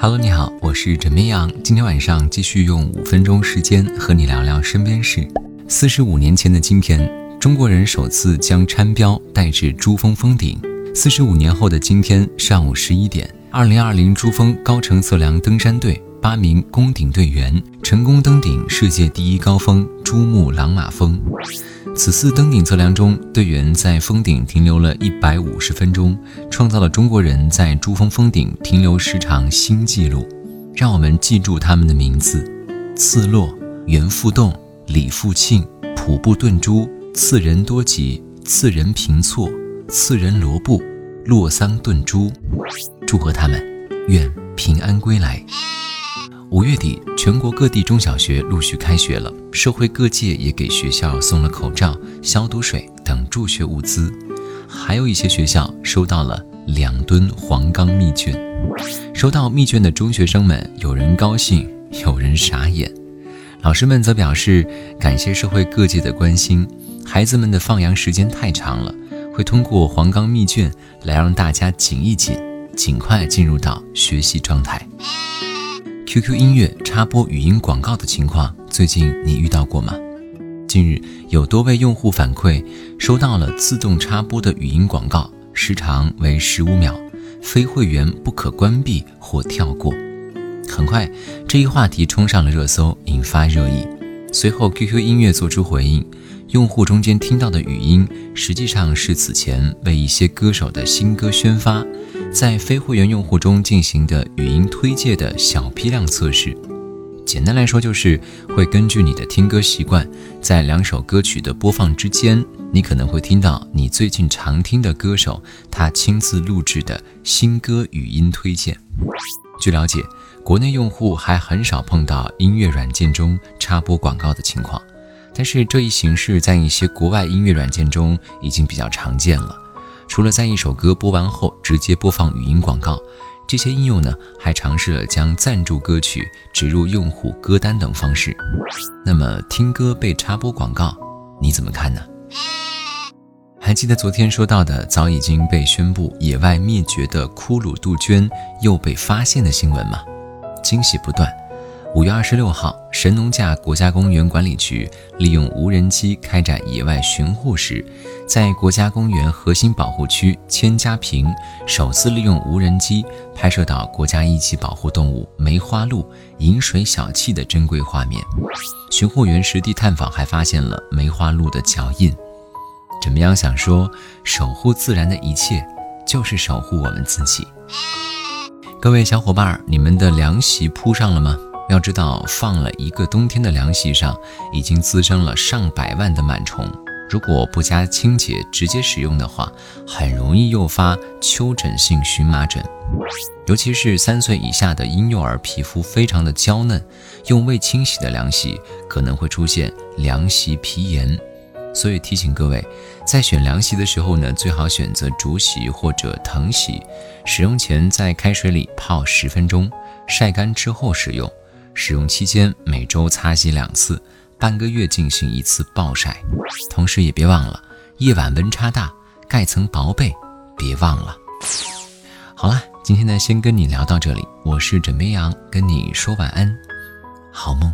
Hello，你好，我是枕边羊。今天晚上继续用五分钟时间和你聊聊身边事。四十五年前的今天，中国人首次将餐标带至珠峰峰顶。四十五年后的今天上午十一点，二零二零珠峰高程测量登山队八名攻顶队员成功登顶世界第一高峰珠穆朗玛峰。此次登顶测量中，队员在峰顶停留了一百五十分钟，创造了中国人在珠峰峰顶停留时长新纪录。让我们记住他们的名字：次洛、袁复栋、李复庆、普布顿珠、次仁多吉、次仁平措、次仁罗布、洛桑顿珠。祝贺他们，愿平安归来。五月底，全国各地中小学陆续开学了，社会各界也给学校送了口罩、消毒水等助学物资，还有一些学校收到了两吨黄冈密卷。收到密卷的中学生们，有人高兴，有人傻眼。老师们则表示感谢社会各界的关心，孩子们的放羊时间太长了，会通过黄冈密卷来让大家紧一紧，尽快进入到学习状态。QQ 音乐插播语音广告的情况，最近你遇到过吗？近日有多位用户反馈，收到了自动插播的语音广告，时长为十五秒，非会员不可关闭或跳过。很快，这一话题冲上了热搜，引发热议。随后，QQ 音乐做出回应，用户中间听到的语音，实际上是此前为一些歌手的新歌宣发。在非会员用户中进行的语音推介的小批量测试，简单来说就是会根据你的听歌习惯，在两首歌曲的播放之间，你可能会听到你最近常听的歌手他亲自录制的新歌语音推荐。据了解，国内用户还很少碰到音乐软件中插播广告的情况，但是这一形式在一些国外音乐软件中已经比较常见了。除了在一首歌播完后直接播放语音广告，这些应用呢还尝试了将赞助歌曲植入用户歌单等方式。那么听歌被插播广告，你怎么看呢？还记得昨天说到的早已经被宣布野外灭绝的骷髅杜鹃又被发现的新闻吗？惊喜不断。五月二十六号，神农架国家公园管理局利用无人机开展野外巡护时，在国家公园核心保护区千家坪首次利用无人机拍摄到国家一级保护动物梅花鹿饮水小憩的珍贵画面。巡护员实地探访，还发现了梅花鹿的脚印。怎么样？想说，守护自然的一切，就是守护我们自己。各位小伙伴，你们的凉席铺上了吗？要知道，放了一个冬天的凉席上，已经滋生了上百万的螨虫。如果不加清洁，直接使用的话，很容易诱发丘疹性荨麻疹。尤其是三岁以下的婴幼儿，皮肤非常的娇嫩，用未清洗的凉席可能会出现凉席皮炎。所以提醒各位，在选凉席的时候呢，最好选择竹席或者藤席。使用前在开水里泡十分钟，晒干之后使用。使用期间每周擦洗两次，半个月进行一次暴晒。同时也别忘了，夜晚温差大，盖层薄被别忘了。好了，今天呢先跟你聊到这里，我是枕边羊，跟你说晚安，好梦。